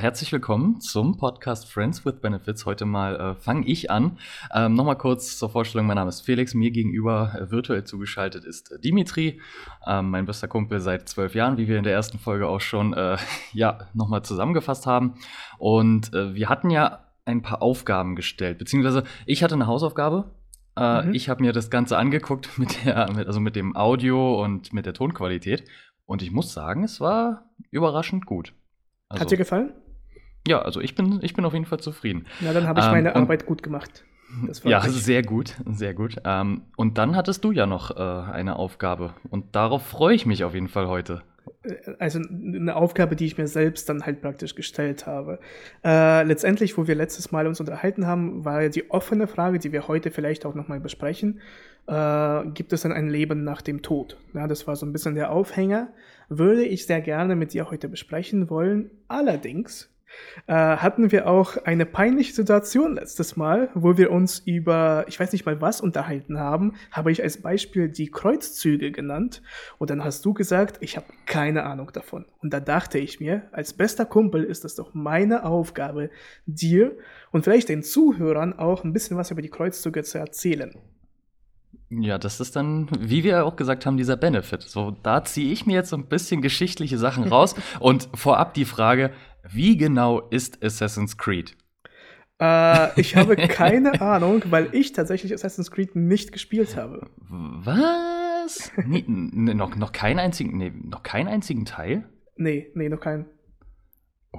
herzlich willkommen zum Podcast Friends with Benefits. Heute mal äh, fange ich an. Ähm, Nochmal kurz zur Vorstellung: Mein Name ist Felix. Mir gegenüber äh, virtuell zugeschaltet ist äh, Dimitri, ähm, mein bester Kumpel seit zwölf Jahren, wie wir in der ersten Folge auch schon äh, ja, nochmal zusammengefasst haben. Und äh, wir hatten ja ein paar Aufgaben gestellt, beziehungsweise ich hatte eine Hausaufgabe. Äh, mhm. Ich habe mir das Ganze angeguckt mit der, mit, also mit dem Audio und mit der Tonqualität. Und ich muss sagen, es war überraschend gut. Also, Hat dir gefallen? Ja, also ich bin, ich bin auf jeden Fall zufrieden. Na, dann habe ich ähm, meine Arbeit gut gemacht. ja, sehr gut, sehr gut. Ähm, und dann hattest du ja noch äh, eine Aufgabe. Und darauf freue ich mich auf jeden Fall heute. Äh, also eine Aufgabe, die ich mir selbst dann halt praktisch gestellt habe. Äh, letztendlich, wo wir letztes Mal uns unterhalten haben, war ja die offene Frage, die wir heute vielleicht auch nochmal besprechen. Äh, gibt es dann ein Leben nach dem Tod? Ja, das war so ein bisschen der Aufhänger. Würde ich sehr gerne mit dir heute besprechen wollen. Allerdings äh, hatten wir auch eine peinliche Situation letztes Mal, wo wir uns über, ich weiß nicht mal was unterhalten haben, habe ich als Beispiel die Kreuzzüge genannt und dann hast du gesagt, ich habe keine Ahnung davon. Und da dachte ich mir, als bester Kumpel ist es doch meine Aufgabe, dir und vielleicht den Zuhörern auch ein bisschen was über die Kreuzzüge zu erzählen. Ja, das ist dann, wie wir auch gesagt haben, dieser Benefit. So, da ziehe ich mir jetzt so ein bisschen geschichtliche Sachen raus und vorab die Frage, wie genau ist Assassin's Creed? Äh, ich habe keine Ahnung, weil ich tatsächlich Assassin's Creed nicht gespielt habe. Was? Nee, noch, noch, keinen einzigen, nee, noch keinen einzigen Teil? Nee, nee, noch keinen.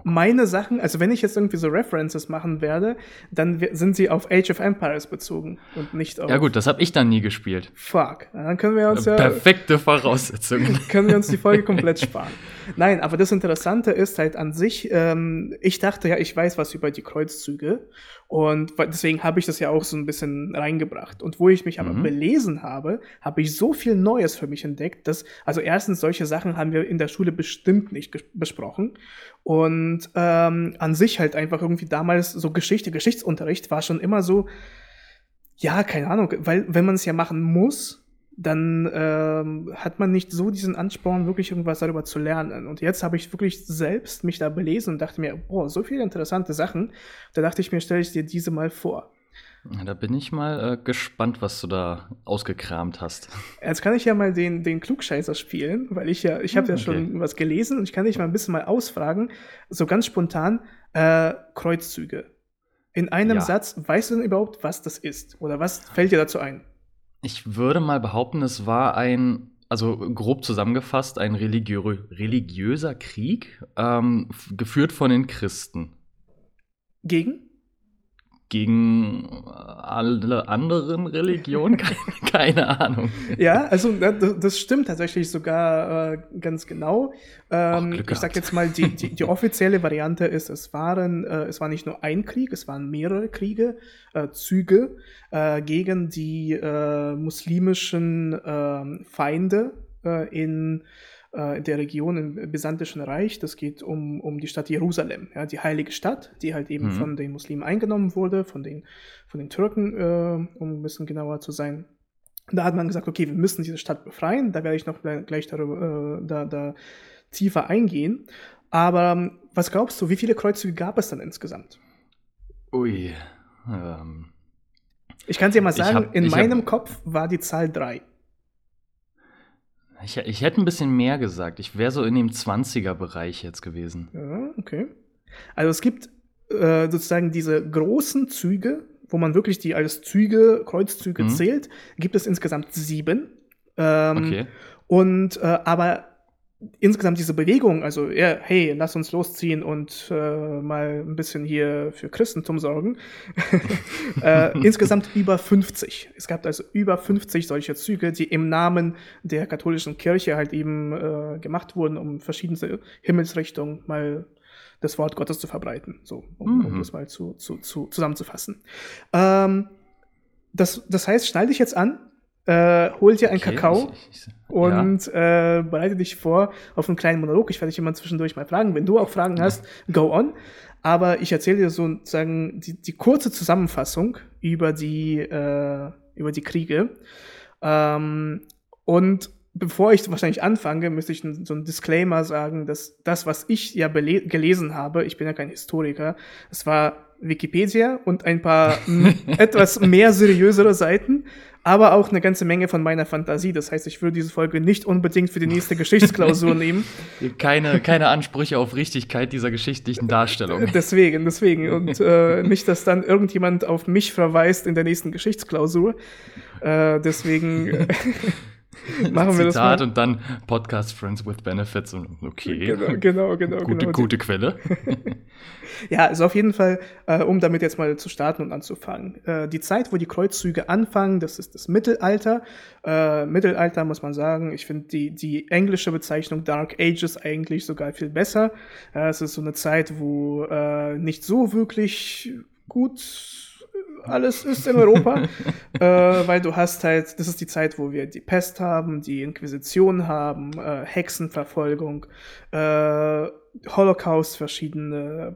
Meine Sachen, also wenn ich jetzt irgendwie so References machen werde, dann sind sie auf Age of Empires bezogen und nicht auf. Ja gut, das habe ich dann nie gespielt. Fuck, dann können wir uns ja. Perfekte Voraussetzungen. können wir uns die Folge komplett sparen. Nein, aber das Interessante ist halt an sich, ähm, ich dachte ja, ich weiß was über die Kreuzzüge und deswegen habe ich das ja auch so ein bisschen reingebracht. Und wo ich mich aber mhm. belesen habe, habe ich so viel Neues für mich entdeckt, dass, also erstens, solche Sachen haben wir in der Schule bestimmt nicht besprochen. Und ähm, an sich halt einfach irgendwie damals so Geschichte, Geschichtsunterricht war schon immer so, ja, keine Ahnung, weil wenn man es ja machen muss, dann ähm, hat man nicht so diesen Ansporn, wirklich irgendwas darüber zu lernen. Und jetzt habe ich wirklich selbst mich da belesen und dachte mir, boah, so viele interessante Sachen. Da dachte ich mir, stelle ich dir diese mal vor. Da bin ich mal äh, gespannt, was du da ausgekramt hast. Jetzt kann ich ja mal den, den Klugscheißer spielen, weil ich ja, ich habe hm, ja schon was gelesen und ich kann dich mal ein bisschen mal ausfragen, so ganz spontan, äh, Kreuzzüge. In einem ja. Satz, weißt du denn überhaupt, was das ist? Oder was fällt dir dazu ein? Ich würde mal behaupten, es war ein, also grob zusammengefasst, ein religiö religiöser Krieg, ähm, geführt von den Christen. Gegen? Gegen alle anderen Religionen? Keine, keine Ahnung. Ja, also das stimmt tatsächlich sogar äh, ganz genau. Ähm, Ach, ich sag jetzt mal, die, die, die, offizielle Variante ist, es waren, äh, es war nicht nur ein Krieg, es waren mehrere Kriege, äh, Züge äh, gegen die äh, muslimischen ähm, Feinde äh, in äh, der Region im Byzantischen Reich. Das geht um, um die Stadt Jerusalem, ja, die heilige Stadt, die halt eben mhm. von den Muslimen eingenommen wurde, von den, von den Türken, äh, um ein bisschen genauer zu sein. Da hat man gesagt, okay, wir müssen diese Stadt befreien. Da werde ich noch gleich darüber, äh, da, da tiefer eingehen. Aber ähm, was glaubst du, wie viele Kreuzzüge gab es dann insgesamt? Ui. Ähm, ich kann dir mal sagen, hab, in meinem hab, Kopf war die Zahl drei. Ich, ich hätte ein bisschen mehr gesagt. Ich wäre so in dem 20er-Bereich jetzt gewesen. Ja, okay. Also es gibt äh, sozusagen diese großen Züge, wo man wirklich die als Züge, Kreuzzüge mhm. zählt, gibt es insgesamt sieben. Ähm, okay. Und äh, aber insgesamt diese Bewegung, also ja, hey, lass uns losziehen und äh, mal ein bisschen hier für Christentum sorgen, äh, insgesamt über 50. Es gab also über 50 solche Züge, die im Namen der katholischen Kirche halt eben äh, gemacht wurden, um verschiedene Himmelsrichtungen mal das Wort Gottes zu verbreiten, so, um, mhm. um das mal zu, zu, zu zusammenzufassen. Ähm, das, das heißt, schnall dich jetzt an, äh, hol dir einen okay, Kakao ich, ich, und ja. äh, bereite dich vor auf einen kleinen Monolog. Ich werde dich immer zwischendurch mal fragen. Wenn du auch Fragen ja. hast, go on. Aber ich erzähle dir sozusagen die, die kurze Zusammenfassung über die, äh, über die Kriege. Ähm, und bevor ich wahrscheinlich anfange, müsste ich so einen Disclaimer sagen, dass das, was ich ja gelesen habe, ich bin ja kein Historiker, es war Wikipedia und ein paar etwas mehr seriösere Seiten, aber auch eine ganze Menge von meiner Fantasie. Das heißt, ich würde diese Folge nicht unbedingt für die nächste Geschichtsklausur nehmen. Keine, keine Ansprüche auf Richtigkeit dieser geschichtlichen Darstellung. Deswegen, deswegen. Und äh, nicht, dass dann irgendjemand auf mich verweist in der nächsten Geschichtsklausur. Äh, deswegen. Machen wir Zitat das mal. und dann Podcast Friends with Benefits und okay. Genau, genau, genau. Gute, genau. gute Quelle. ja, also auf jeden Fall, äh, um damit jetzt mal zu starten und anzufangen. Äh, die Zeit, wo die Kreuzzüge anfangen, das ist das Mittelalter. Äh, Mittelalter muss man sagen, ich finde die, die englische Bezeichnung Dark Ages eigentlich sogar viel besser. es ist so eine Zeit, wo äh, nicht so wirklich gut alles ist in Europa, äh, weil du hast halt, das ist die Zeit, wo wir die Pest haben, die Inquisition haben, äh, Hexenverfolgung, äh, Holocaust, verschiedene.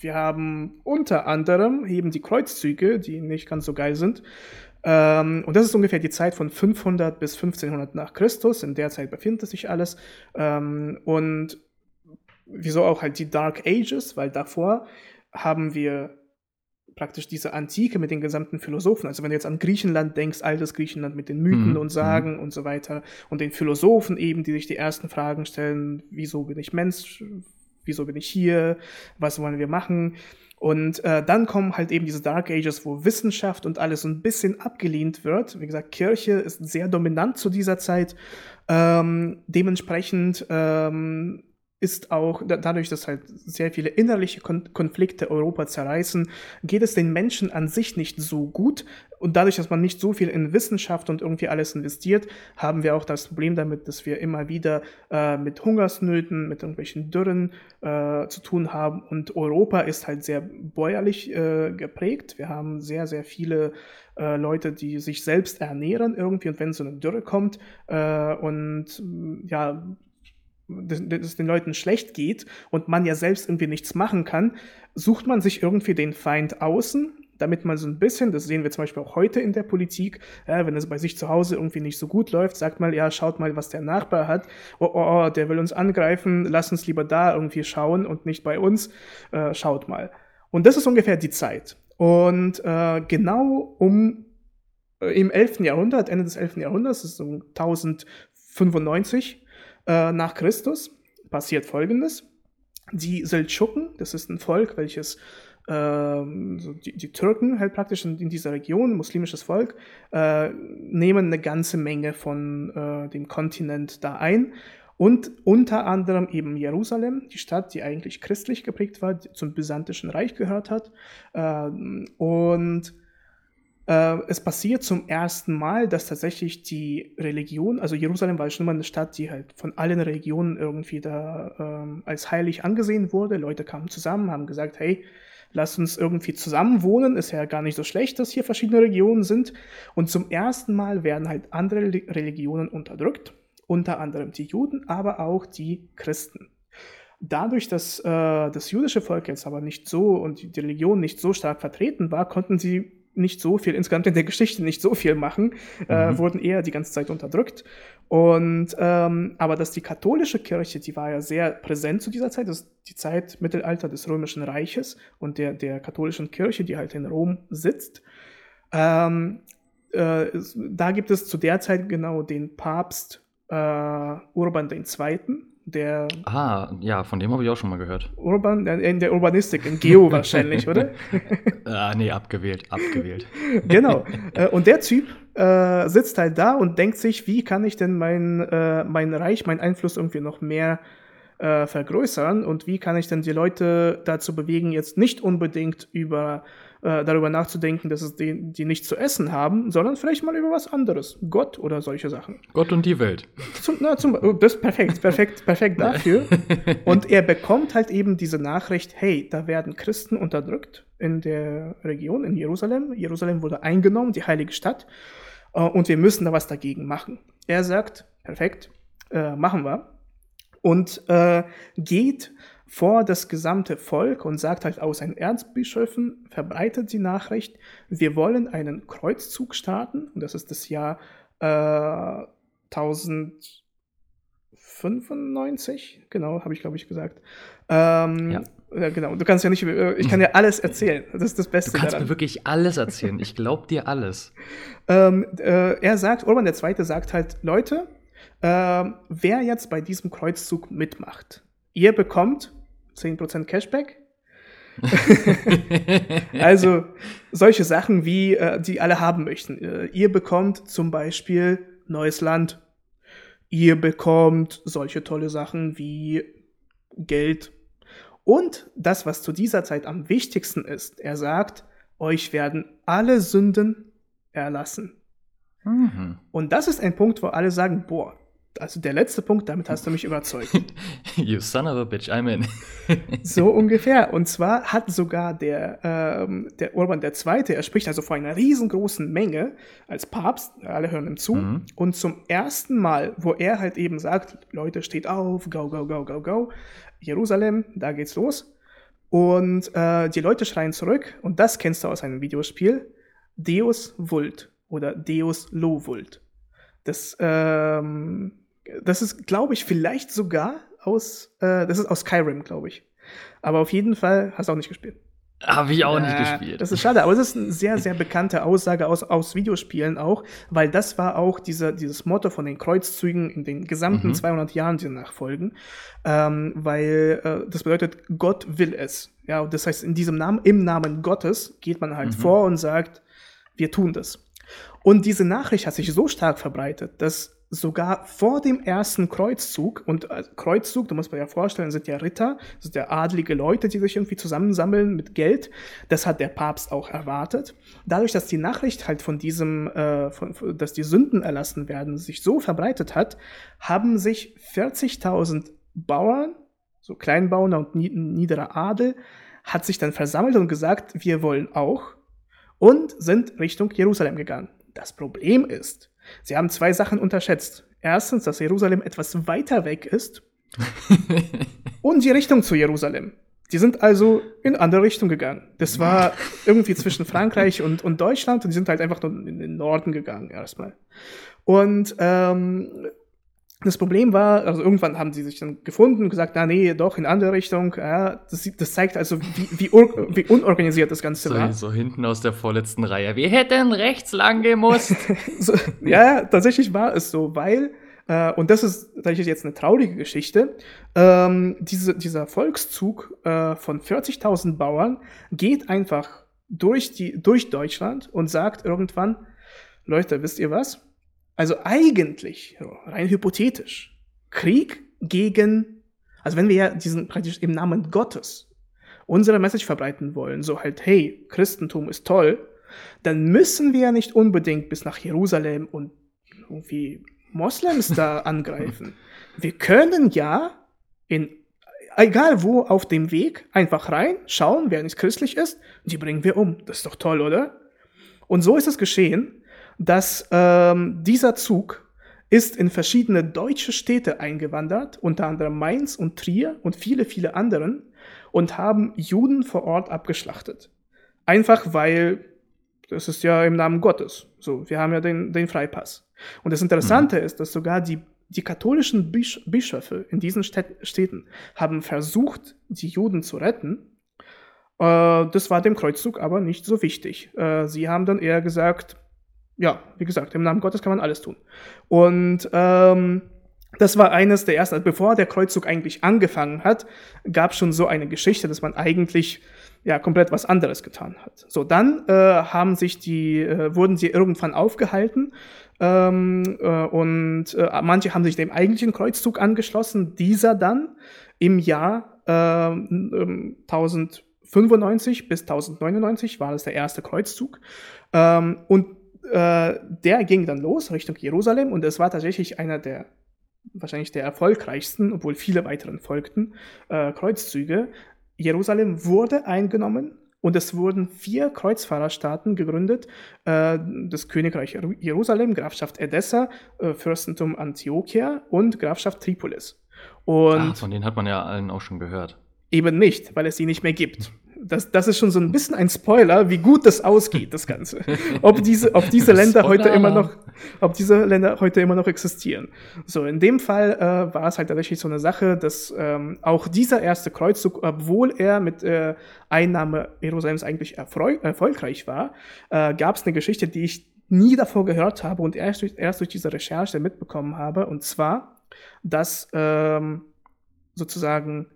Wir haben unter anderem eben die Kreuzzüge, die nicht ganz so geil sind. Ähm, und das ist ungefähr die Zeit von 500 bis 1500 nach Christus. In der Zeit befindet sich alles. Ähm, und wieso auch halt die Dark Ages, weil davor haben wir praktisch diese Antike mit den gesamten Philosophen. Also wenn du jetzt an Griechenland denkst, altes Griechenland mit den Mythen mhm. und Sagen mhm. und so weiter und den Philosophen eben, die sich die ersten Fragen stellen, wieso bin ich Mensch, wieso bin ich hier, was wollen wir machen? Und äh, dann kommen halt eben diese Dark Ages, wo Wissenschaft und alles so ein bisschen abgelehnt wird. Wie gesagt, Kirche ist sehr dominant zu dieser Zeit. Ähm, dementsprechend ähm, ist auch dadurch, dass halt sehr viele innerliche Konflikte Europa zerreißen, geht es den Menschen an sich nicht so gut. Und dadurch, dass man nicht so viel in Wissenschaft und irgendwie alles investiert, haben wir auch das Problem damit, dass wir immer wieder äh, mit Hungersnöten, mit irgendwelchen Dürren äh, zu tun haben. Und Europa ist halt sehr bäuerlich äh, geprägt. Wir haben sehr, sehr viele äh, Leute, die sich selbst ernähren irgendwie. Und wenn so eine Dürre kommt äh, und ja, es den Leuten schlecht geht und man ja selbst irgendwie nichts machen kann, sucht man sich irgendwie den Feind außen, damit man so ein bisschen, das sehen wir zum Beispiel auch heute in der Politik, ja, wenn es bei sich zu Hause irgendwie nicht so gut läuft, sagt mal, ja, schaut mal, was der Nachbar hat, oh, oh, oh der will uns angreifen, lass uns lieber da irgendwie schauen und nicht bei uns, äh, schaut mal. Und das ist ungefähr die Zeit. Und äh, genau um äh, im 11. Jahrhundert, Ende des 11. Jahrhunderts, das ist so 1095, äh, nach Christus passiert Folgendes. Die Seldschuken, das ist ein Volk, welches ähm, so die, die, Türken halt praktisch in, in, dieser Region, muslimisches Volk, äh, nehmen eine ganze Menge von äh, dem Kontinent da ein. Und unter anderem eben Jerusalem, die Stadt, die eigentlich christlich geprägt war, zum Byzantischen Reich gehört hat. Ähm, und äh, es passiert zum ersten Mal, dass tatsächlich die Religion, also Jerusalem war schon immer eine Stadt, die halt von allen Religionen irgendwie da ähm, als heilig angesehen wurde. Leute kamen zusammen, haben gesagt, hey, lass uns irgendwie zusammen wohnen, ist ja gar nicht so schlecht, dass hier verschiedene Religionen sind. Und zum ersten Mal werden halt andere Religionen unterdrückt, unter anderem die Juden, aber auch die Christen. Dadurch, dass äh, das jüdische Volk jetzt aber nicht so und die Religion nicht so stark vertreten war, konnten sie nicht so viel, insgesamt in der Geschichte nicht so viel machen, äh, mhm. äh, wurden eher die ganze Zeit unterdrückt. Und ähm, aber dass die katholische Kirche, die war ja sehr präsent zu dieser Zeit, das ist die Zeit Mittelalter des Römischen Reiches und der, der katholischen Kirche, die halt in Rom sitzt. Ähm, äh, da gibt es zu der Zeit genau den Papst äh, Urban II der. Ah, ja, von dem habe ich auch schon mal gehört. Urban, äh, in der Urbanistik, in Geo wahrscheinlich, oder? ah, nee, abgewählt, abgewählt. genau. Äh, und der Typ äh, sitzt halt da und denkt sich, wie kann ich denn mein, äh, mein Reich, meinen Einfluss irgendwie noch mehr äh, vergrößern und wie kann ich denn die Leute dazu bewegen, jetzt nicht unbedingt über äh, darüber nachzudenken, dass es die, die nichts zu essen haben, sondern vielleicht mal über was anderes. Gott oder solche Sachen. Gott und die Welt. Zum, na, zum, oh, das ist perfekt, perfekt, perfekt dafür. und er bekommt halt eben diese Nachricht, hey, da werden Christen unterdrückt in der Region, in Jerusalem. Jerusalem wurde eingenommen, die heilige Stadt. Äh, und wir müssen da was dagegen machen. Er sagt, perfekt, äh, machen wir. Und äh, geht vor das gesamte Volk und sagt halt aus seinen Erzbischöfen, verbreitet die Nachricht, wir wollen einen Kreuzzug starten. Und das ist das Jahr äh, 1095, genau, habe ich, glaube ich, gesagt. Ähm, ja. ja. genau. Du kannst ja nicht, ich kann ja alles erzählen. Das ist das Beste. Du kannst daran. mir wirklich alles erzählen. Ich glaube dir alles. ähm, äh, er sagt, Urban der Zweite sagt halt, Leute, äh, wer jetzt bei diesem Kreuzzug mitmacht, ihr bekommt 10% Cashback. also solche Sachen, wie äh, die alle haben möchten. Äh, ihr bekommt zum Beispiel neues Land. Ihr bekommt solche tolle Sachen wie Geld. Und das, was zu dieser Zeit am wichtigsten ist, er sagt, euch werden alle Sünden erlassen. Mhm. Und das ist ein Punkt, wo alle sagen, boah, also der letzte Punkt, damit hast du mich überzeugt. you son of a bitch, I'm in. so ungefähr. Und zwar hat sogar der, ähm, der Urban II., er spricht also vor einer riesengroßen Menge als Papst, alle hören ihm zu. Mhm. Und zum ersten Mal, wo er halt eben sagt, Leute, steht auf, go, go, go, go, go, Jerusalem, da geht's los. Und äh, die Leute schreien zurück, und das kennst du aus einem Videospiel, Deus Vult oder Deus Lo Vult. Das, ähm, das ist, glaube ich, vielleicht sogar aus, äh, das ist aus Skyrim, glaube ich. Aber auf jeden Fall hast du auch nicht gespielt. Habe ich auch äh, nicht gespielt. Das ist schade, aber es ist eine sehr, sehr bekannte Aussage aus, aus Videospielen auch, weil das war auch diese, dieses Motto von den Kreuzzügen in den gesamten mhm. 200 Jahren, die nachfolgen. Ähm, weil äh, das bedeutet, Gott will es. Ja, das heißt, in diesem Namen, im Namen Gottes geht man halt mhm. vor und sagt, wir tun das. Und diese Nachricht hat sich so stark verbreitet, dass sogar vor dem ersten Kreuzzug, und äh, Kreuzzug, du musst mir ja vorstellen, sind ja Ritter, sind ja adlige Leute, die sich irgendwie zusammensammeln mit Geld. Das hat der Papst auch erwartet. Dadurch, dass die Nachricht halt von diesem, äh, von, dass die Sünden erlassen werden, sich so verbreitet hat, haben sich 40.000 Bauern, so Kleinbauern und niederer Adel, hat sich dann versammelt und gesagt, wir wollen auch und sind Richtung Jerusalem gegangen. Das Problem ist, sie haben zwei Sachen unterschätzt. Erstens, dass Jerusalem etwas weiter weg ist und die Richtung zu Jerusalem. Die sind also in andere Richtung gegangen. Das war irgendwie zwischen Frankreich und, und Deutschland und die sind halt einfach nur in den Norden gegangen erstmal. Und ähm, das Problem war, also irgendwann haben sie sich dann gefunden und gesagt, na nee, doch in andere Richtung. Ja, das, das zeigt also, wie, wie, wie, unorganisiert das Ganze so, war. So hinten aus der vorletzten Reihe. Wir hätten rechts lang gemusst. so, ja, tatsächlich war es so, weil, äh, und das ist tatsächlich jetzt eine traurige Geschichte, ähm, diese, dieser Volkszug äh, von 40.000 Bauern geht einfach durch, die, durch Deutschland und sagt irgendwann, Leute, wisst ihr was? Also eigentlich, rein hypothetisch, Krieg gegen, also wenn wir ja diesen praktisch im Namen Gottes unsere Message verbreiten wollen, so halt, hey, Christentum ist toll, dann müssen wir ja nicht unbedingt bis nach Jerusalem und irgendwie Moslems da angreifen. Wir können ja in egal wo auf dem Weg einfach rein, schauen, wer nicht christlich ist, die bringen wir um. Das ist doch toll, oder? Und so ist es geschehen dass ähm, dieser Zug ist in verschiedene deutsche Städte eingewandert, unter anderem Mainz und Trier und viele, viele anderen, und haben Juden vor Ort abgeschlachtet. Einfach weil das ist ja im Namen Gottes. So, wir haben ja den, den Freipass. Und das Interessante mhm. ist, dass sogar die, die katholischen Bisch Bischöfe in diesen Städten haben versucht, die Juden zu retten. Äh, das war dem Kreuzzug aber nicht so wichtig. Äh, sie haben dann eher gesagt, ja, wie gesagt, im Namen Gottes kann man alles tun. Und ähm, das war eines der ersten, bevor der Kreuzzug eigentlich angefangen hat, gab es schon so eine Geschichte, dass man eigentlich ja komplett was anderes getan hat. So, dann äh, haben sich die, äh, wurden sie irgendwann aufgehalten ähm, äh, und äh, manche haben sich dem eigentlichen Kreuzzug angeschlossen. Dieser dann im Jahr äh, 1095 bis 1099 war das der erste Kreuzzug. Ähm, und äh, der ging dann los Richtung Jerusalem und es war tatsächlich einer der wahrscheinlich der erfolgreichsten, obwohl viele weiteren folgten, äh, Kreuzzüge. Jerusalem wurde eingenommen und es wurden vier Kreuzfahrerstaaten gegründet: äh, das Königreich Jerusalem, Grafschaft Edessa, äh, Fürstentum Antiochia und Grafschaft Tripolis. Und ah, von denen hat man ja allen auch schon gehört. Eben nicht, weil es sie nicht mehr gibt. Das, das ist schon so ein bisschen ein Spoiler, wie gut das ausgeht, das Ganze. Ob diese, ob diese Länder heute immer noch, ob diese Länder heute immer noch existieren. So, in dem Fall äh, war es halt tatsächlich so eine Sache, dass ähm, auch dieser erste Kreuzzug, obwohl er mit äh, Einnahme Jerusalems eigentlich erfolgreich war, äh, gab es eine Geschichte, die ich nie davor gehört habe und erst durch, erst durch diese Recherche mitbekommen habe. Und zwar, dass ähm, sozusagen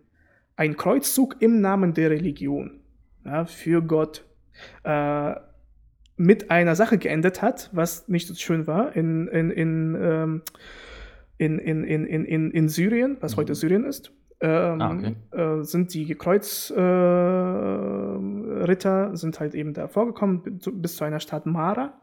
ein Kreuzzug im Namen der Religion ja, für Gott äh, mit einer Sache geendet hat, was nicht so schön war in, in, in, ähm, in, in, in, in, in Syrien, was mhm. heute Syrien ist. Ähm, ah, okay. äh, sind die Kreuzritter äh, sind halt eben da vorgekommen bis zu einer Stadt Mara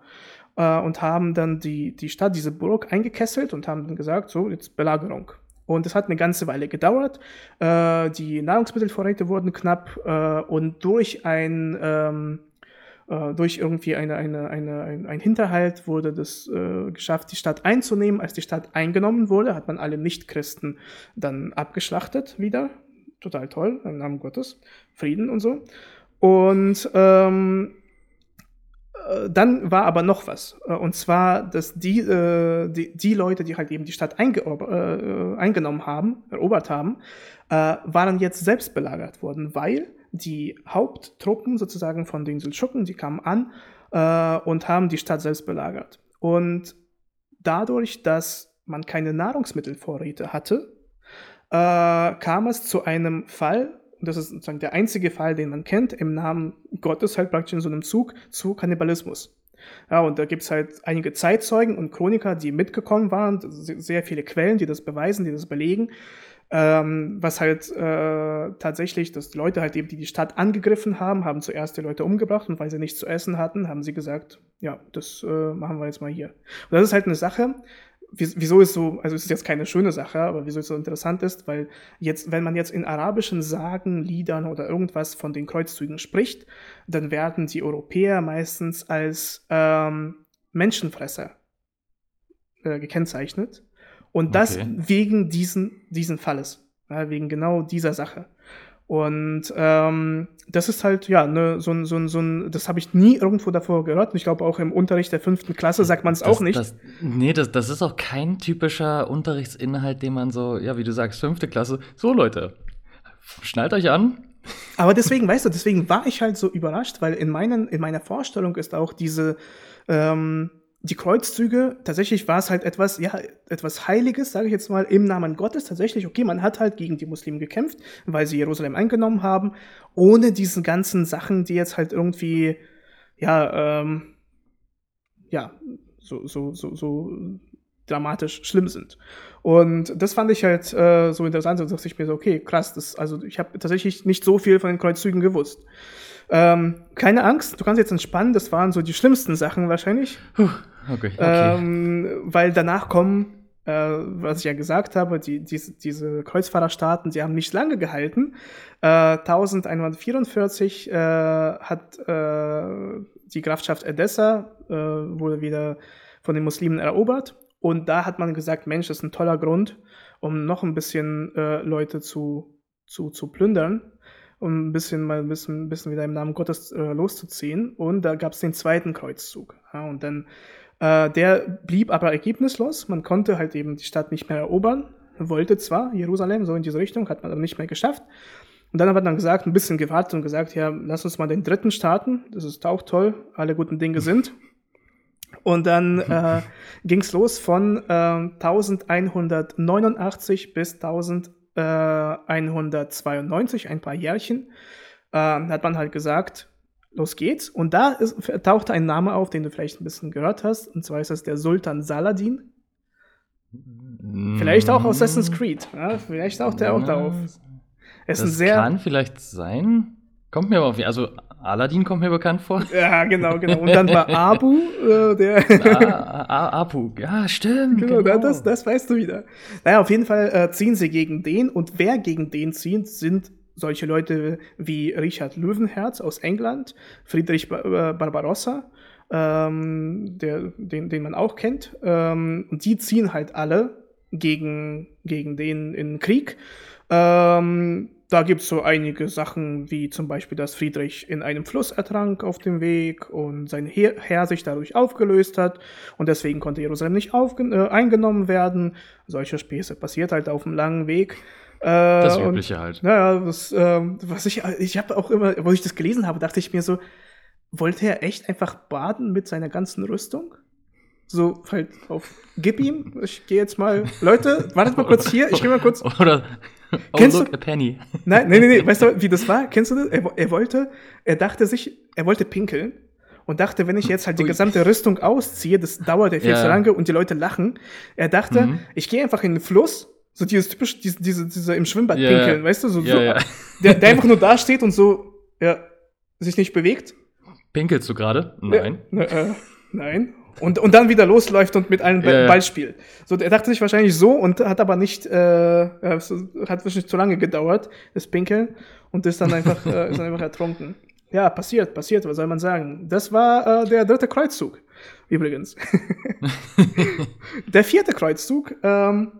äh, und haben dann die, die Stadt, diese Burg eingekesselt und haben dann gesagt, so, jetzt Belagerung. Und es hat eine ganze Weile gedauert. Äh, die Nahrungsmittelvorräte wurden knapp äh, und durch ein ähm, äh, durch irgendwie eine, eine, eine, ein, ein Hinterhalt wurde das äh, geschafft, die Stadt einzunehmen. Als die Stadt eingenommen wurde, hat man alle Nichtchristen dann abgeschlachtet wieder. Total toll, im Namen Gottes. Frieden und so. Und ähm, äh, dann war aber noch was. Äh, und zwar, dass die, äh, die, die, Leute, die halt eben die Stadt einge äh, eingenommen haben, erobert haben, äh, waren jetzt selbst belagert worden, weil die Haupttruppen sozusagen von den Seldschuken, die kamen an äh, und haben die Stadt selbst belagert. Und dadurch, dass man keine Nahrungsmittelvorräte hatte, kam es zu einem Fall, das ist sozusagen der einzige Fall, den man kennt, im Namen Gottes halt praktisch in so einem Zug zu Kannibalismus. Ja, und da gibt es halt einige Zeitzeugen und Chroniker, die mitgekommen waren, sehr viele Quellen, die das beweisen, die das belegen. Ähm, was halt äh, tatsächlich, dass die Leute halt eben, die die Stadt angegriffen haben, haben zuerst die Leute umgebracht und weil sie nichts zu essen hatten, haben sie gesagt, ja, das äh, machen wir jetzt mal hier. Und das ist halt eine Sache, wieso ist so, also es ist jetzt keine schöne Sache, aber wieso es so interessant ist, weil jetzt, wenn man jetzt in arabischen Sagen, Liedern oder irgendwas von den Kreuzzügen spricht, dann werden die Europäer meistens als ähm, Menschenfresser äh, gekennzeichnet. Und das okay. wegen diesen, diesen Falles, ja, wegen genau dieser Sache. Und ähm, das ist halt, ja, ne, so ein, so ein, so ein, das habe ich nie irgendwo davor gehört. Und ich glaube, auch im Unterricht der fünften Klasse sagt man es auch nicht. Das, nee, das, das ist auch kein typischer Unterrichtsinhalt, den man so, ja, wie du sagst, fünfte Klasse. So, Leute, schnallt euch an. Aber deswegen, weißt du, deswegen war ich halt so überrascht, weil in, meinen, in meiner Vorstellung ist auch diese, ähm, die Kreuzzüge, tatsächlich war es halt etwas, ja, etwas Heiliges, sage ich jetzt mal, im Namen Gottes. Tatsächlich, okay, man hat halt gegen die Muslime gekämpft, weil sie Jerusalem eingenommen haben, ohne diese ganzen Sachen, die jetzt halt irgendwie, ja, ähm, ja, so, so, so, so dramatisch schlimm sind. Und das fand ich halt äh, so interessant, so dachte ich mir so, okay, krass, das, also ich habe tatsächlich nicht so viel von den Kreuzzügen gewusst. Ähm, keine Angst, du kannst jetzt entspannen, das waren so die schlimmsten Sachen wahrscheinlich. Puh. Okay. okay. Ähm, weil danach kommen, äh, was ich ja gesagt habe, die, diese, diese Kreuzfahrerstaaten, die haben nicht lange gehalten. Äh, 1144 äh, hat äh, die Grafschaft Edessa äh, wurde wieder von den Muslimen erobert. Und da hat man gesagt, Mensch, das ist ein toller Grund, um noch ein bisschen äh, Leute zu, zu, zu plündern um ein bisschen mal ein bisschen, ein bisschen wieder im Namen Gottes äh, loszuziehen. Und da gab es den zweiten Kreuzzug. Ja, und dann äh, der blieb aber ergebnislos. Man konnte halt eben die Stadt nicht mehr erobern. Wollte zwar Jerusalem, so in diese Richtung, hat man aber nicht mehr geschafft. Und dann hat man gesagt, ein bisschen gewartet und gesagt, ja, lass uns mal den dritten starten. Das ist auch toll. Alle guten Dinge sind. Und dann äh, ging es los von äh, 1189 bis 1192, ein paar Jährchen. Äh, hat man halt gesagt, los geht's. Und da ist, tauchte ein Name auf, den du vielleicht ein bisschen gehört hast. Und zwar ist das der Sultan Saladin. Mm. Vielleicht auch Assassin's Creed. Ja, vielleicht taucht der auch da auf. Es das sehr kann vielleicht sein. Kommt mir aber auf, also Aladdin kommt mir bekannt vor. Ja, genau, genau. Und dann war Abu, äh, der. Ah, ah, Abu, ja, stimmt. Genau, genau. Das, das weißt du wieder. Naja, auf jeden Fall äh, ziehen sie gegen den und wer gegen den zieht, sind solche Leute wie Richard Löwenherz aus England, Friedrich äh, Barbarossa, ähm, der, den, den man auch kennt. Ähm, und die ziehen halt alle gegen, gegen den in Krieg. Ähm, da gibt es so einige Sachen, wie zum Beispiel, dass Friedrich in einem Fluss ertrank auf dem Weg und sein Heer, Heer sich dadurch aufgelöst hat und deswegen konnte Jerusalem nicht äh, eingenommen werden. Solche Späße passiert halt auf dem langen Weg. Äh, das Übliche und, halt. Naja, was, äh, was ich, ich habe auch immer, wo ich das gelesen habe, dachte ich mir so, wollte er echt einfach baden mit seiner ganzen Rüstung? So, halt auf, gib ihm, ich gehe jetzt mal, Leute, wartet mal kurz hier, ich gehe mal kurz. Oder, oh, Kennst look, du? a penny. Nein, nein, nein, nee. weißt du, wie das war? Kennst du das? Er, er wollte, er dachte sich, er wollte pinkeln und dachte, wenn ich jetzt halt die gesamte Rüstung ausziehe, das dauert ja viel ja. zu lange und die Leute lachen. Er dachte, mhm. ich gehe einfach in den Fluss, so dieses typisch, diese, diese, diese im Schwimmbad ja, pinkeln, weißt du, so, ja, so ja. Der, der einfach nur da steht und so, ja, sich nicht bewegt. Pinkelst du gerade? Nein. Ja, äh, nein. Und, und dann wieder losläuft und mit einem ja, Ball spielt. So, er dachte sich wahrscheinlich so und hat aber nicht, äh, hat wahrscheinlich zu lange gedauert, das Pinkeln, und ist dann einfach, äh, ist dann einfach ertrunken. Ja, passiert, passiert, was soll man sagen? Das war äh, der dritte Kreuzzug, übrigens. der vierte Kreuzzug ähm,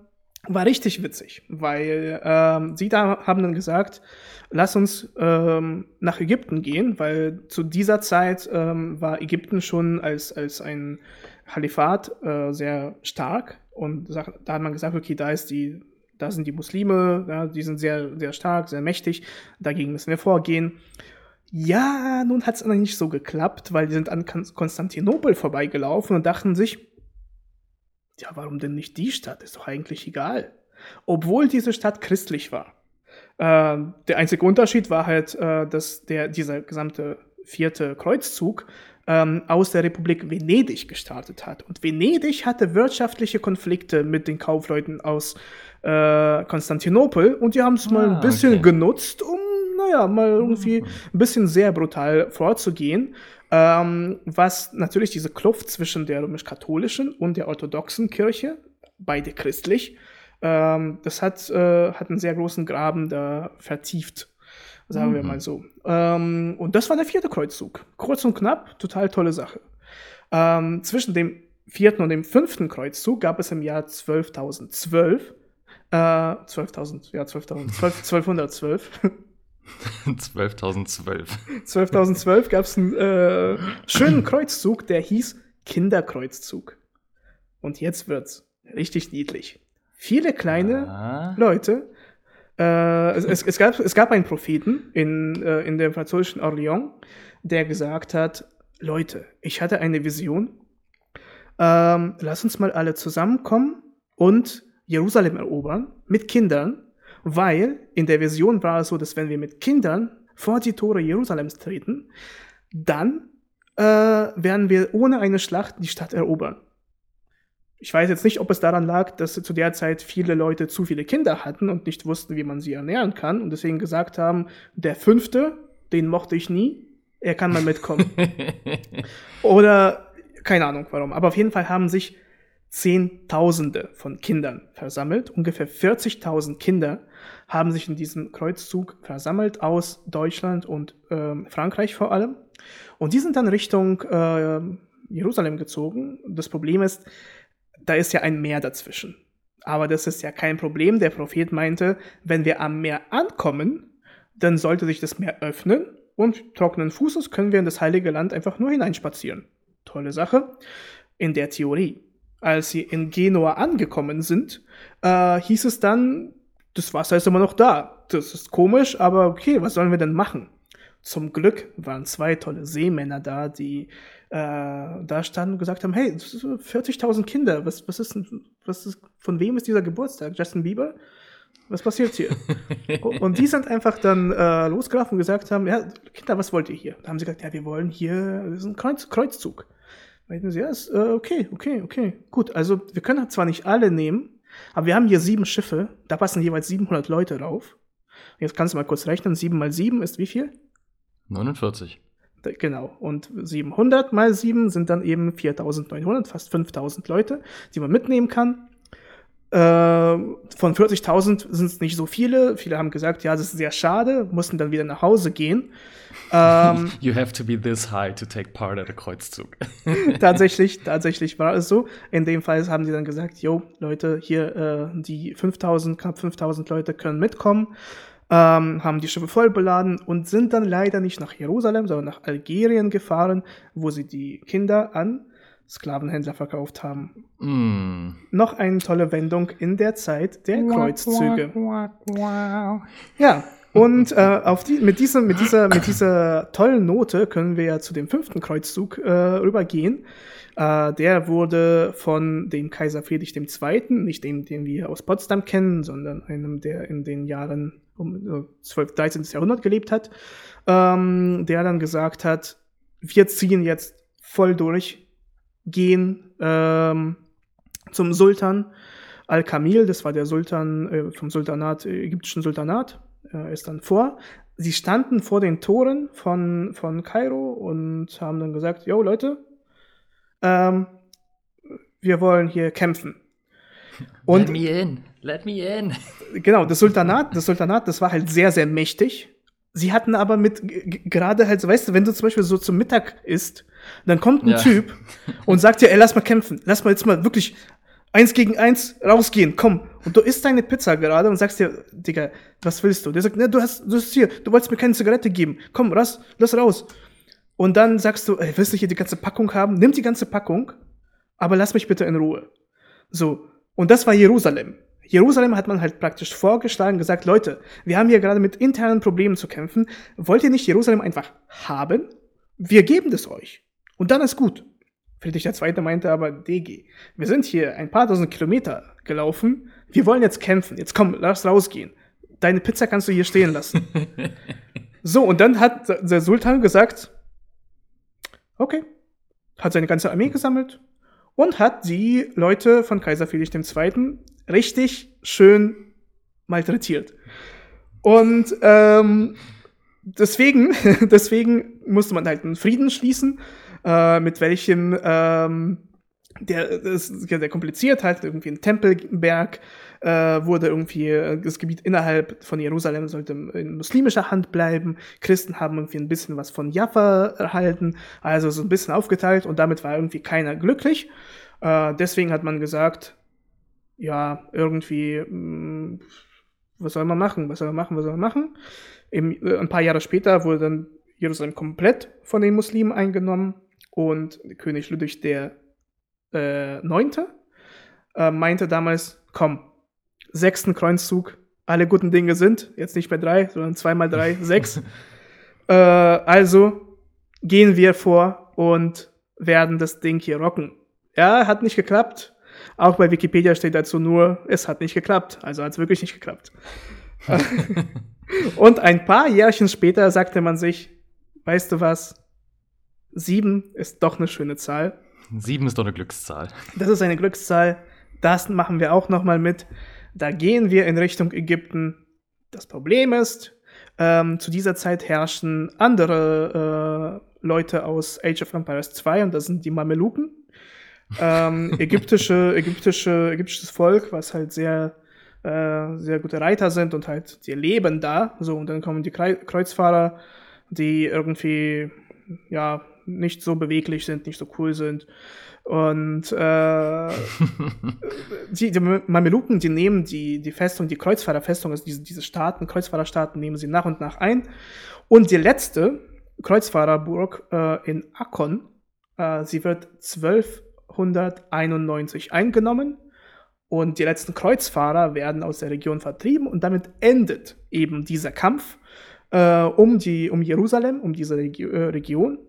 war richtig witzig, weil ähm, sie da haben dann gesagt, lass uns ähm, nach Ägypten gehen, weil zu dieser Zeit ähm, war Ägypten schon als, als ein Kalifat äh, sehr stark und da hat man gesagt, okay, da ist die, da sind die Muslime, ja, die sind sehr, sehr stark, sehr mächtig, dagegen müssen wir vorgehen. Ja, nun hat es nicht so geklappt, weil die sind an Konstantinopel vorbeigelaufen und dachten sich, ja, warum denn nicht die Stadt? Ist doch eigentlich egal. Obwohl diese Stadt christlich war. Ähm, der einzige Unterschied war halt, äh, dass der, dieser gesamte vierte Kreuzzug ähm, aus der Republik Venedig gestartet hat. Und Venedig hatte wirtschaftliche Konflikte mit den Kaufleuten aus äh, Konstantinopel und die haben es ah, mal ein bisschen okay. genutzt, um, naja, mal irgendwie ein bisschen sehr brutal vorzugehen. Ähm, was natürlich diese Kluft zwischen der römisch-katholischen und der orthodoxen Kirche, beide christlich, ähm, das hat, äh, hat einen sehr großen Graben da vertieft, sagen mhm. wir mal so. Ähm, und das war der vierte Kreuzzug. Kurz und knapp, total tolle Sache. Ähm, zwischen dem vierten und dem fünften Kreuzzug gab es im Jahr 12.012, äh, 12.000, ja, 12.000, 1212. 12.012. 12.012 gab es einen äh, schönen Kreuzzug, der hieß Kinderkreuzzug. Und jetzt wird's richtig niedlich viele kleine ah. Leute. Äh, es, es, gab, es gab einen Propheten in, äh, in dem französischen Orléans, der gesagt hat, Leute, ich hatte eine Vision. Ähm, lass uns mal alle zusammenkommen und Jerusalem erobern mit Kindern, weil in der Vision war es so, dass wenn wir mit Kindern vor die Tore Jerusalems treten, dann äh, werden wir ohne eine Schlacht die Stadt erobern. Ich weiß jetzt nicht, ob es daran lag, dass zu der Zeit viele Leute zu viele Kinder hatten und nicht wussten, wie man sie ernähren kann und deswegen gesagt haben, der fünfte, den mochte ich nie, er kann mal mitkommen. Oder keine Ahnung warum. Aber auf jeden Fall haben sich Zehntausende von Kindern versammelt. Ungefähr 40.000 Kinder haben sich in diesem Kreuzzug versammelt aus Deutschland und äh, Frankreich vor allem. Und die sind dann Richtung äh, Jerusalem gezogen. Das Problem ist, da ist ja ein Meer dazwischen. Aber das ist ja kein Problem. Der Prophet meinte, wenn wir am Meer ankommen, dann sollte sich das Meer öffnen und trockenen Fußes können wir in das heilige Land einfach nur hineinspazieren. Tolle Sache. In der Theorie. Als sie in Genua angekommen sind, äh, hieß es dann, das Wasser ist immer noch da. Das ist komisch, aber okay, was sollen wir denn machen? Zum Glück waren zwei tolle Seemänner da, die äh, da standen und gesagt haben, hey, 40.000 Kinder, was, was ist, was ist, von wem ist dieser Geburtstag? Justin Bieber? Was passiert hier? und die sind einfach dann äh, losgelaufen und gesagt haben, ja, Kinder, was wollt ihr hier? Da haben sie gesagt, ja, wir wollen hier, das ist ein Kreuz, Kreuzzug. Meinten sie, ja, ist, äh, okay, okay, okay, gut. Also wir können zwar nicht alle nehmen, aber wir haben hier sieben Schiffe, da passen jeweils 700 Leute drauf. Jetzt kannst du mal kurz rechnen, 7 mal 7 ist wie viel? 49. Genau. Und 700 mal 7 sind dann eben 4900, fast 5000 Leute, die man mitnehmen kann. Äh, von 40.000 sind es nicht so viele. Viele haben gesagt, ja, das ist sehr schade, mussten dann wieder nach Hause gehen. Ähm, you have to be this high to take part at a Kreuzzug. tatsächlich, tatsächlich war es so. In dem Fall haben sie dann gesagt, jo, Leute, hier äh, die 5000, knapp 5000 Leute können mitkommen. ähm, haben die Schiffe voll beladen und sind dann leider nicht nach Jerusalem, sondern nach Algerien gefahren, wo sie die Kinder an Sklavenhändler verkauft haben. Mm. Noch eine tolle Wendung in der Zeit der Kreuzzüge. Ja, und äh, auf die, mit, diesem, mit, dieser, mit dieser tollen Note können wir ja zu dem fünften Kreuzzug äh, rübergehen. Äh, der wurde von dem Kaiser Friedrich II., nicht dem, den wir aus Potsdam kennen, sondern einem, der in den Jahren um 12, 13. Jahrhundert gelebt hat, ähm, der dann gesagt hat, wir ziehen jetzt voll durch, gehen ähm, zum Sultan Al-Kamil, das war der Sultan äh, vom Sultanat, äh, ägyptischen Sultanat, äh, ist dann vor. Sie standen vor den Toren von, von Kairo und haben dann gesagt, yo Leute, ähm, wir wollen hier kämpfen. Und, Let me in, let me in. Genau, das Sultanat, das Sultanat, das war halt sehr, sehr mächtig. Sie hatten aber mit, gerade halt, weißt du, wenn du zum Beispiel so zum Mittag isst, dann kommt ein ja. Typ und sagt dir, ey, lass mal kämpfen, lass mal jetzt mal wirklich eins gegen eins rausgehen, komm. Und du isst deine Pizza gerade und sagst dir, Digga, was willst du? Der sagt, ne, du hast, du hast hier, du wolltest mir keine Zigarette geben, komm, lass, lass raus. Und dann sagst du, ey, willst du hier die ganze Packung haben? Nimm die ganze Packung, aber lass mich bitte in Ruhe. So. Und das war Jerusalem. Jerusalem hat man halt praktisch vorgeschlagen, gesagt, Leute, wir haben hier gerade mit internen Problemen zu kämpfen. Wollt ihr nicht Jerusalem einfach haben? Wir geben das euch. Und dann ist gut. Friedrich II. meinte aber, DG, wir sind hier ein paar tausend Kilometer gelaufen. Wir wollen jetzt kämpfen. Jetzt komm, lass rausgehen. Deine Pizza kannst du hier stehen lassen. so, und dann hat der Sultan gesagt, Okay. Hat seine ganze Armee gesammelt und hat die Leute von Kaiser Friedrich II. richtig schön malträtiert. Und ähm, deswegen, deswegen musste man halt einen Frieden schließen, äh, mit welchem ähm, der, das ist sehr kompliziert, halt irgendwie ein Tempelberg äh, wurde irgendwie, äh, das Gebiet innerhalb von Jerusalem sollte in muslimischer Hand bleiben. Christen haben irgendwie ein bisschen was von Jaffa erhalten, also so ein bisschen aufgeteilt und damit war irgendwie keiner glücklich. Äh, deswegen hat man gesagt, ja, irgendwie, mh, mm, was soll man machen, was soll man machen, was soll man machen? Im, äh, ein paar Jahre später wurde dann Jerusalem komplett von den Muslimen eingenommen und König Ludwig der äh, Neunte äh, meinte damals, komm, sechsten Kreuzzug, alle guten Dinge sind, jetzt nicht mehr drei, sondern zweimal drei, sechs. Äh, also gehen wir vor und werden das Ding hier rocken. Ja, hat nicht geklappt. Auch bei Wikipedia steht dazu nur, es hat nicht geklappt. Also hat es wirklich nicht geklappt. und ein paar Jährchen später sagte man sich, weißt du was? Sieben ist doch eine schöne Zahl. Sieben ist doch eine Glückszahl. Das ist eine Glückszahl. Das machen wir auch noch mal mit. Da gehen wir in Richtung Ägypten. Das Problem ist, ähm, zu dieser Zeit herrschen andere äh, Leute aus Age of Empires 2 und das sind die Mameluken. Ähm, ägyptische, ägyptische, ägyptisches Volk, was halt sehr, äh, sehr gute Reiter sind und halt, die leben da. So, und dann kommen die Kreuzfahrer, die irgendwie, ja, nicht so beweglich sind, nicht so cool sind. Und äh, die, die Mameluken, die nehmen die, die Festung, die Kreuzfahrerfestung, also diese, diese Staaten, Kreuzfahrerstaaten nehmen sie nach und nach ein. Und die letzte Kreuzfahrerburg äh, in Akkon, äh, sie wird 1291 eingenommen und die letzten Kreuzfahrer werden aus der Region vertrieben und damit endet eben dieser Kampf äh, um, die, um Jerusalem, um diese Regio äh, Region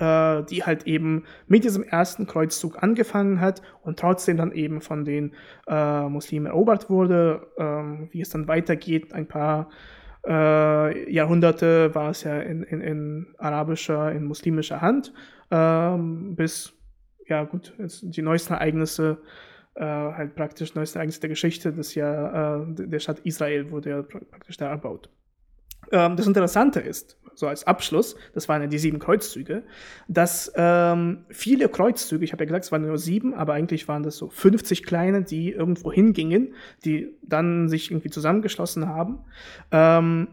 äh, die halt eben mit diesem ersten Kreuzzug angefangen hat und trotzdem dann eben von den äh, Muslimen erobert wurde. Ähm, wie es dann weitergeht, ein paar äh, Jahrhunderte war es ja in, in, in arabischer, in muslimischer Hand, ähm, bis, ja gut, die neuesten Ereignisse äh, halt praktisch neueste Ereignisse der Geschichte des ja, äh, der Stadt Israel wurde ja praktisch da erbaut. Ähm, das Interessante ist, so als Abschluss, das waren ja die sieben Kreuzzüge, dass ähm, viele Kreuzzüge, ich habe ja gesagt, es waren nur sieben, aber eigentlich waren das so 50 kleine, die irgendwo hingingen, die dann sich irgendwie zusammengeschlossen haben. Ähm,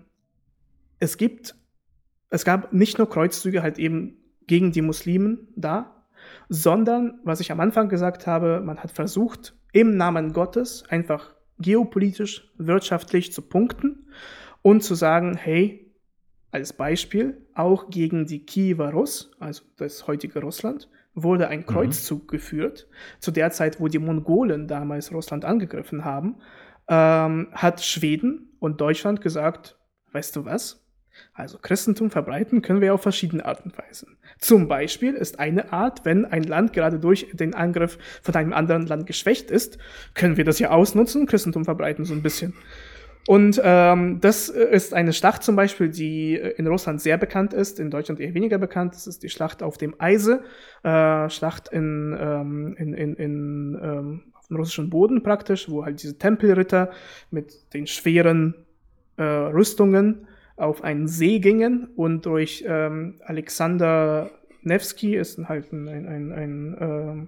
es gibt, es gab nicht nur Kreuzzüge halt eben gegen die Muslimen da, sondern, was ich am Anfang gesagt habe, man hat versucht, im Namen Gottes einfach geopolitisch, wirtschaftlich zu punkten und zu sagen, hey, als Beispiel, auch gegen die Kiewer Rus, also das heutige Russland, wurde ein mhm. Kreuzzug mhm. geführt. Zu der Zeit, wo die Mongolen damals Russland angegriffen haben, ähm, hat Schweden und Deutschland gesagt, weißt du was? Also Christentum verbreiten können wir auf verschiedene Arten und Weisen. Zum Beispiel ist eine Art, wenn ein Land gerade durch den Angriff von einem anderen Land geschwächt ist, können wir das ja ausnutzen, Christentum verbreiten so ein bisschen. Und ähm, das ist eine Schlacht zum Beispiel, die in Russland sehr bekannt ist, in Deutschland eher weniger bekannt. Das ist die Schlacht auf dem Eise, äh, Schlacht in, ähm, in, in, in ähm, auf dem russischen Boden praktisch, wo halt diese Tempelritter mit den schweren äh, Rüstungen auf einen See gingen und durch ähm, Alexander Nevsky ist halt ein, ein, ein, ein ähm,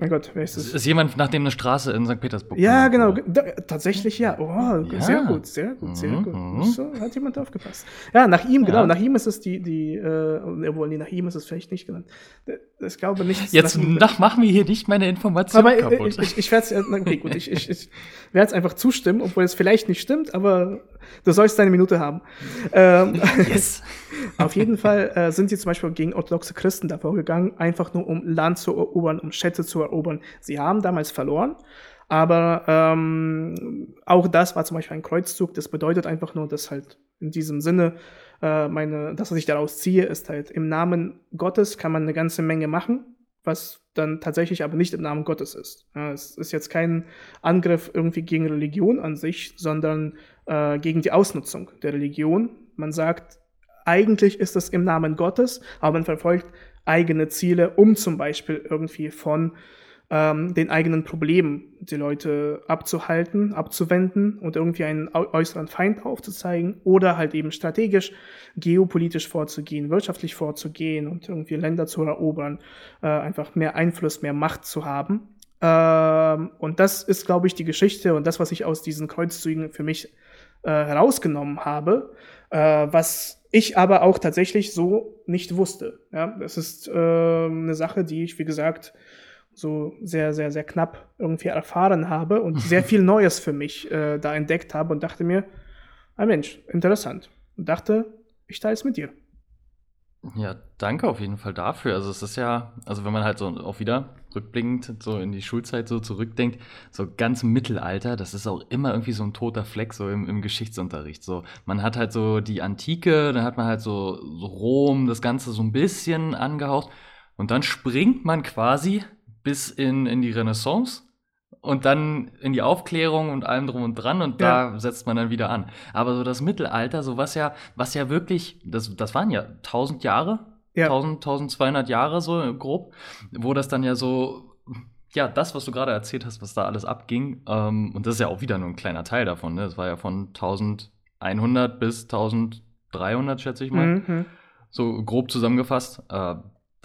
mein Gott, wer ist das? Ist jemand, nach dem eine Straße in St. Petersburg Ja, genau. Da, tatsächlich ja. Oh, ja. sehr gut, sehr gut, sehr mhm. gut. So, hat jemand aufgepasst. Ja, nach ihm, genau. Ja. Nach ihm ist es die, die äh, obwohl, nee, nach ihm ist es vielleicht nicht genannt. Ich glaube nicht. Jetzt nach, machen wir hier nicht meine Informationen aber kaputt. Ich, ich, ich werde es, okay, gut, ich, ich, ich werde es einfach zustimmen, obwohl es vielleicht nicht stimmt, aber du sollst deine Minute haben. Ähm, yes. auf jeden Fall äh, sind sie zum Beispiel gegen orthodoxe Christen davor gegangen, einfach nur um Land zu erobern, um Schätze zu erobern. Sie haben damals verloren, aber ähm, auch das war zum Beispiel ein Kreuzzug. Das bedeutet einfach nur, dass halt in diesem Sinne äh, meine, das, was ich daraus ziehe, ist halt im Namen Gottes kann man eine ganze Menge machen, was dann tatsächlich aber nicht im Namen Gottes ist. Ja, es ist jetzt kein Angriff irgendwie gegen Religion an sich, sondern äh, gegen die Ausnutzung der Religion. Man sagt, eigentlich ist es im Namen Gottes, aber man verfolgt eigene Ziele, um zum Beispiel irgendwie von ähm, den eigenen Problemen die Leute abzuhalten, abzuwenden und irgendwie einen äußeren Feind aufzuzeigen oder halt eben strategisch, geopolitisch vorzugehen, wirtschaftlich vorzugehen und irgendwie Länder zu erobern, äh, einfach mehr Einfluss, mehr Macht zu haben. Ähm, und das ist, glaube ich, die Geschichte und das, was ich aus diesen Kreuzzügen für mich äh, herausgenommen habe, äh, was ich aber auch tatsächlich so nicht wusste. Ja, das ist äh, eine Sache, die ich, wie gesagt, so sehr, sehr, sehr knapp irgendwie erfahren habe und sehr viel Neues für mich äh, da entdeckt habe und dachte mir, ah Mensch, interessant. Und dachte, ich teile es mit dir. Ja, danke auf jeden Fall dafür. Also es ist ja, also wenn man halt so auch wieder rückblickend so in die Schulzeit so zurückdenkt, so ganz Mittelalter, das ist auch immer irgendwie so ein toter Fleck so im, im Geschichtsunterricht. So, man hat halt so die Antike, dann hat man halt so, so Rom, das Ganze so ein bisschen angehaucht und dann springt man quasi bis in, in die Renaissance und dann in die Aufklärung und allem drum und dran und ja. da setzt man dann wieder an. Aber so das Mittelalter, so was ja, was ja wirklich, das, das waren ja 1000 Jahre, ja. 1000, 1200 Jahre so grob, wo das dann ja so, ja, das, was du gerade erzählt hast, was da alles abging, ähm, und das ist ja auch wieder nur ein kleiner Teil davon, ne? Das war ja von 1100 bis 1300, schätze ich mal. Mhm. So grob zusammengefasst. Äh,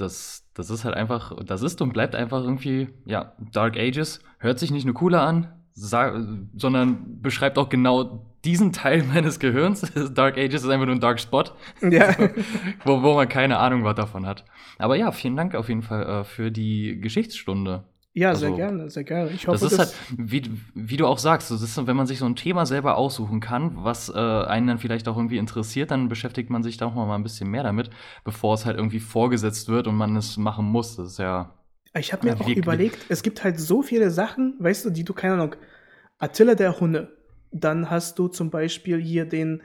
das, das ist halt einfach, das ist und bleibt einfach irgendwie, ja, Dark Ages. Hört sich nicht nur cooler an, sondern beschreibt auch genau diesen Teil meines Gehirns. Dark Ages ist einfach nur ein Dark Spot, ja. wo, wo man keine Ahnung was davon hat. Aber ja, vielen Dank auf jeden Fall äh, für die Geschichtsstunde. Ja, also, sehr gerne, sehr gerne. Ich hoffe, das ist halt, wie, wie du auch sagst, das ist, wenn man sich so ein Thema selber aussuchen kann, was äh, einen dann vielleicht auch irgendwie interessiert, dann beschäftigt man sich da auch mal ein bisschen mehr damit, bevor es halt irgendwie vorgesetzt wird und man es machen muss. Das ist ja. Ich habe mir auch überlegt, es gibt halt so viele Sachen, weißt du, die du, keine Ahnung, Attila der Hunde, dann hast du zum Beispiel hier den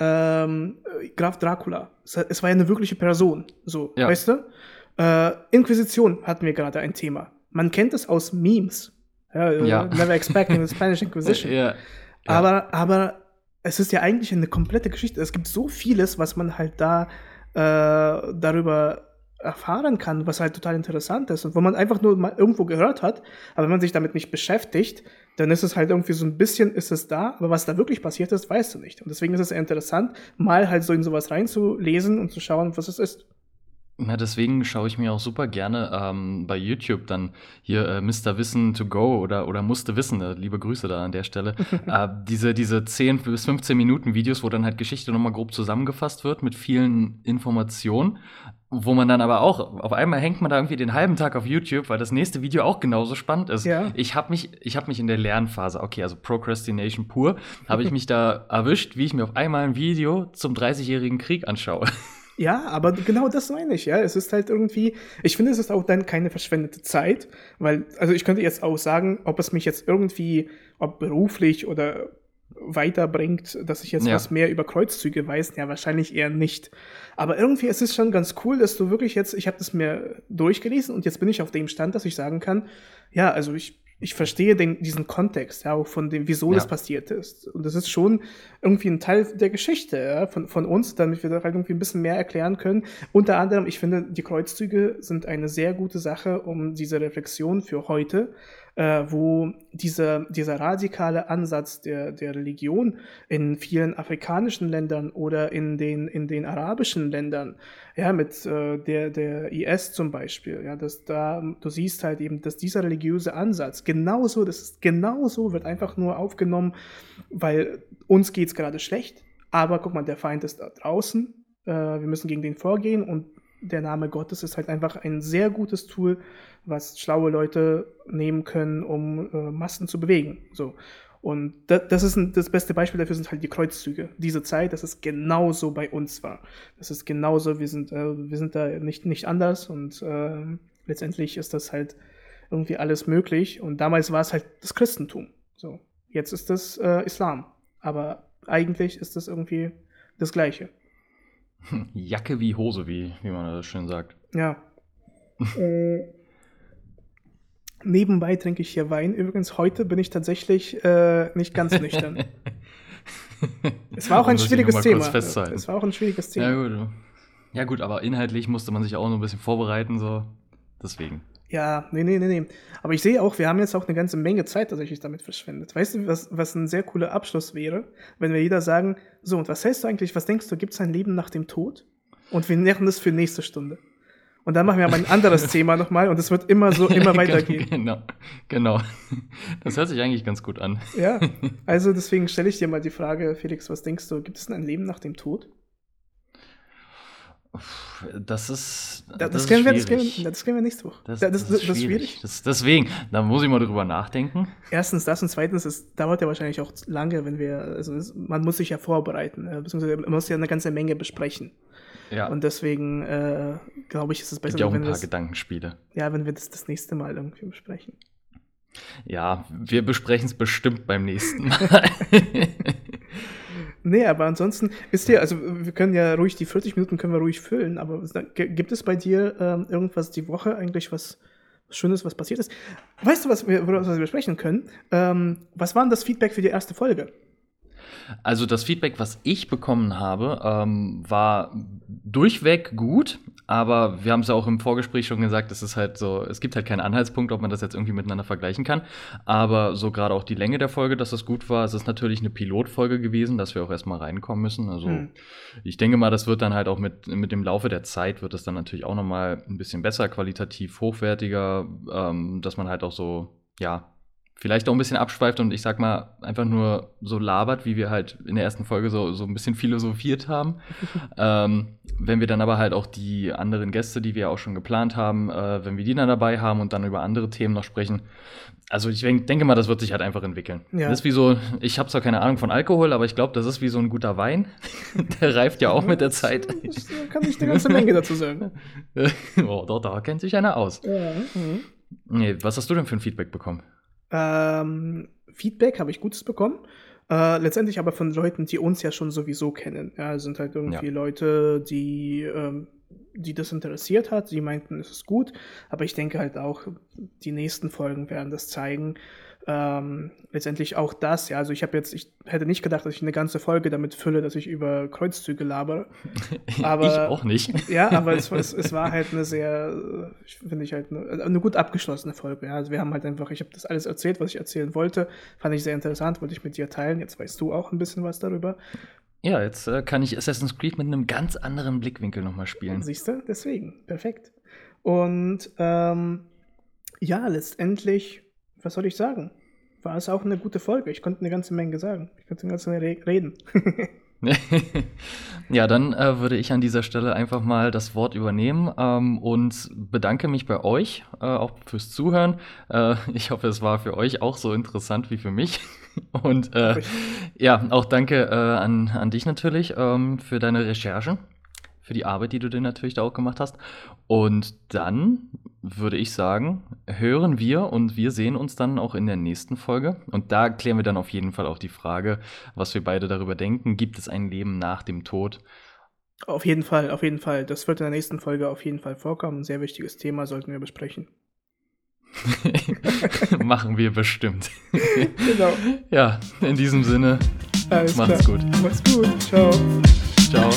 ähm, Graf Dracula. Es war ja eine wirkliche Person, so, ja. weißt du? Äh, Inquisition hatten wir gerade ein Thema man kennt es aus Memes. Ja, äh, ja. Never expecting the Spanish Inquisition. ja. Aber, aber es ist ja eigentlich eine komplette Geschichte. Es gibt so vieles, was man halt da äh, darüber erfahren kann, was halt total interessant ist und wo man einfach nur mal irgendwo gehört hat, aber wenn man sich damit nicht beschäftigt, dann ist es halt irgendwie so ein bisschen ist es da, aber was da wirklich passiert ist, weißt du nicht. Und deswegen ist es interessant, mal halt so in sowas reinzulesen und zu schauen, was es ist. Na, deswegen schaue ich mir auch super gerne ähm, bei YouTube dann hier äh, Mr. Wissen to go oder, oder musste wissen, äh, liebe Grüße da an der Stelle. äh, diese, diese 10 bis 15 Minuten Videos, wo dann halt Geschichte nochmal grob zusammengefasst wird mit vielen Informationen, wo man dann aber auch, auf einmal hängt man da irgendwie den halben Tag auf YouTube, weil das nächste Video auch genauso spannend ist. Ja. Ich habe mich, ich hab mich in der Lernphase, okay, also Procrastination pur, habe ich mich da erwischt, wie ich mir auf einmal ein Video zum 30-jährigen Krieg anschaue. Ja, aber genau das meine ich, ja. Es ist halt irgendwie, ich finde, es ist auch dann keine verschwendete Zeit, weil, also ich könnte jetzt auch sagen, ob es mich jetzt irgendwie, ob beruflich oder weiterbringt, dass ich jetzt ja. was mehr über Kreuzzüge weiß, ja, wahrscheinlich eher nicht. Aber irgendwie ist es schon ganz cool, dass du wirklich jetzt, ich habe das mir durchgelesen und jetzt bin ich auf dem Stand, dass ich sagen kann, ja, also ich ich verstehe den, diesen Kontext, ja, auch von dem, wieso ja. das passiert ist. Und das ist schon irgendwie ein Teil der Geschichte ja, von, von uns, damit wir da halt irgendwie ein bisschen mehr erklären können. Unter anderem, ich finde, die Kreuzzüge sind eine sehr gute Sache, um diese Reflexion für heute äh, wo dieser, dieser radikale Ansatz der, der Religion in vielen afrikanischen Ländern oder in den, in den arabischen Ländern, ja, mit äh, der, der IS zum Beispiel, ja, dass da, du siehst halt eben, dass dieser religiöse Ansatz genauso, das ist genauso, wird einfach nur aufgenommen, weil uns geht es gerade schlecht, aber guck mal, der Feind ist da draußen, äh, wir müssen gegen den vorgehen und der Name Gottes ist halt einfach ein sehr gutes Tool, was schlaue Leute nehmen können, um äh, Massen zu bewegen. So. Und das, das ist ein, das beste Beispiel dafür sind halt die Kreuzzüge. Diese Zeit, dass es genauso bei uns war. Das ist genauso, wir sind, äh, wir sind da nicht, nicht anders und äh, letztendlich ist das halt irgendwie alles möglich. Und damals war es halt das Christentum. So. Jetzt ist das äh, Islam. Aber eigentlich ist das irgendwie das Gleiche. Jacke wie Hose, wie, wie man das schön sagt. Ja. äh, nebenbei trinke ich hier Wein. Übrigens, heute bin ich tatsächlich äh, nicht ganz nüchtern. es war auch ein schwieriges Thema. Es war auch ein schwieriges Thema. Ja gut. ja, gut, aber inhaltlich musste man sich auch noch ein bisschen vorbereiten, so. Deswegen. Ja, nee, nee, nee, nee. Aber ich sehe auch, wir haben jetzt auch eine ganze Menge Zeit tatsächlich damit verschwendet. Weißt du, was, was ein sehr cooler Abschluss wäre, wenn wir jeder sagen, so, und was hältst du eigentlich, was denkst du, gibt es ein Leben nach dem Tod? Und wir nähren das für nächste Stunde. Und dann machen wir aber ein anderes Thema nochmal und es wird immer so, immer weitergehen. genau, genau. Das hört sich eigentlich ganz gut an. Ja, also deswegen stelle ich dir mal die Frage, Felix, was denkst du, gibt es denn ein Leben nach dem Tod? Das ist. Das, das, können, wir, das, wir, das können wir nächste Woche. Das, das, das, ist schwierig. schwierig. Das, deswegen, da muss ich mal drüber nachdenken. Erstens das und zweitens, es dauert ja wahrscheinlich auch lange, wenn wir. Also man muss sich ja vorbereiten, beziehungsweise man muss ja eine ganze Menge besprechen. Ja. Und deswegen äh, glaube ich, ist es besser, Gibt ja auch ein paar Gedankenspiele. Ja, wenn wir das das nächste Mal irgendwie besprechen. Ja, wir besprechen es bestimmt beim nächsten Mal. Nee, aber ansonsten ist dir, also wir können ja ruhig die 40 Minuten können wir ruhig füllen, aber gibt es bei dir ähm, irgendwas die Woche eigentlich, was, was Schönes, was passiert ist? Weißt du, was wir, was wir besprechen können? Ähm, was war denn das Feedback für die erste Folge? Also das Feedback, was ich bekommen habe, ähm, war durchweg gut, aber wir haben es ja auch im Vorgespräch schon gesagt, es ist halt so, es gibt halt keinen Anhaltspunkt, ob man das jetzt irgendwie miteinander vergleichen kann. Aber so gerade auch die Länge der Folge, dass das gut war, es ist natürlich eine Pilotfolge gewesen, dass wir auch erstmal reinkommen müssen. Also hm. ich denke mal, das wird dann halt auch mit, mit dem Laufe der Zeit wird es dann natürlich auch nochmal ein bisschen besser, qualitativ hochwertiger, ähm, dass man halt auch so, ja, vielleicht auch ein bisschen abschweift und ich sag mal, einfach nur so labert, wie wir halt in der ersten Folge so, so ein bisschen philosophiert haben. ähm, wenn wir dann aber halt auch die anderen Gäste, die wir auch schon geplant haben, äh, wenn wir die dann dabei haben und dann über andere Themen noch sprechen. Also ich denke mal, das wird sich halt einfach entwickeln. Ja. Das ist wie so, ich habe zwar keine Ahnung von Alkohol, aber ich glaube, das ist wie so ein guter Wein. der reift ja auch mit der Zeit. Das kann ich eine ganze Menge dazu sagen. oh, doch, da kennt sich einer aus. Ja. Mhm. Nee, was hast du denn für ein Feedback bekommen? Ähm, Feedback habe ich Gutes bekommen. Äh, letztendlich aber von Leuten, die uns ja schon sowieso kennen. Ja, sind halt irgendwie ja. Leute, die, ähm, die das interessiert hat. Die meinten, es ist gut. Aber ich denke halt auch, die nächsten Folgen werden das zeigen ähm, letztendlich auch das, ja, also ich habe jetzt, ich hätte nicht gedacht, dass ich eine ganze Folge damit fülle, dass ich über Kreuzzüge labere. Aber, ich auch nicht. Ja, aber es, es, es war halt eine sehr, finde ich halt, eine, eine, gut abgeschlossene Folge. Ja. Also wir haben halt einfach, ich habe das alles erzählt, was ich erzählen wollte, fand ich sehr interessant, wollte ich mit dir teilen. Jetzt weißt du auch ein bisschen was darüber. Ja, jetzt äh, kann ich Assassin's Creed mit einem ganz anderen Blickwinkel nochmal spielen. Siehst du? Deswegen. Perfekt. Und ähm, ja, letztendlich, was soll ich sagen? War es auch eine gute Folge. Ich konnte eine ganze Menge sagen. Ich konnte eine ganze Menge reden. ja, dann äh, würde ich an dieser Stelle einfach mal das Wort übernehmen ähm, und bedanke mich bei euch äh, auch fürs Zuhören. Äh, ich hoffe, es war für euch auch so interessant wie für mich. Und äh, ja, auch danke äh, an, an dich natürlich ähm, für deine Recherchen für die Arbeit, die du dir natürlich da auch gemacht hast. Und dann würde ich sagen, hören wir und wir sehen uns dann auch in der nächsten Folge. Und da klären wir dann auf jeden Fall auch die Frage, was wir beide darüber denken. Gibt es ein Leben nach dem Tod? Auf jeden Fall, auf jeden Fall. Das wird in der nächsten Folge auf jeden Fall vorkommen. Ein sehr wichtiges Thema sollten wir besprechen. Machen wir bestimmt. genau. Ja, in diesem Sinne, Alles macht's klar. gut. Macht's gut. Ciao. Ciao.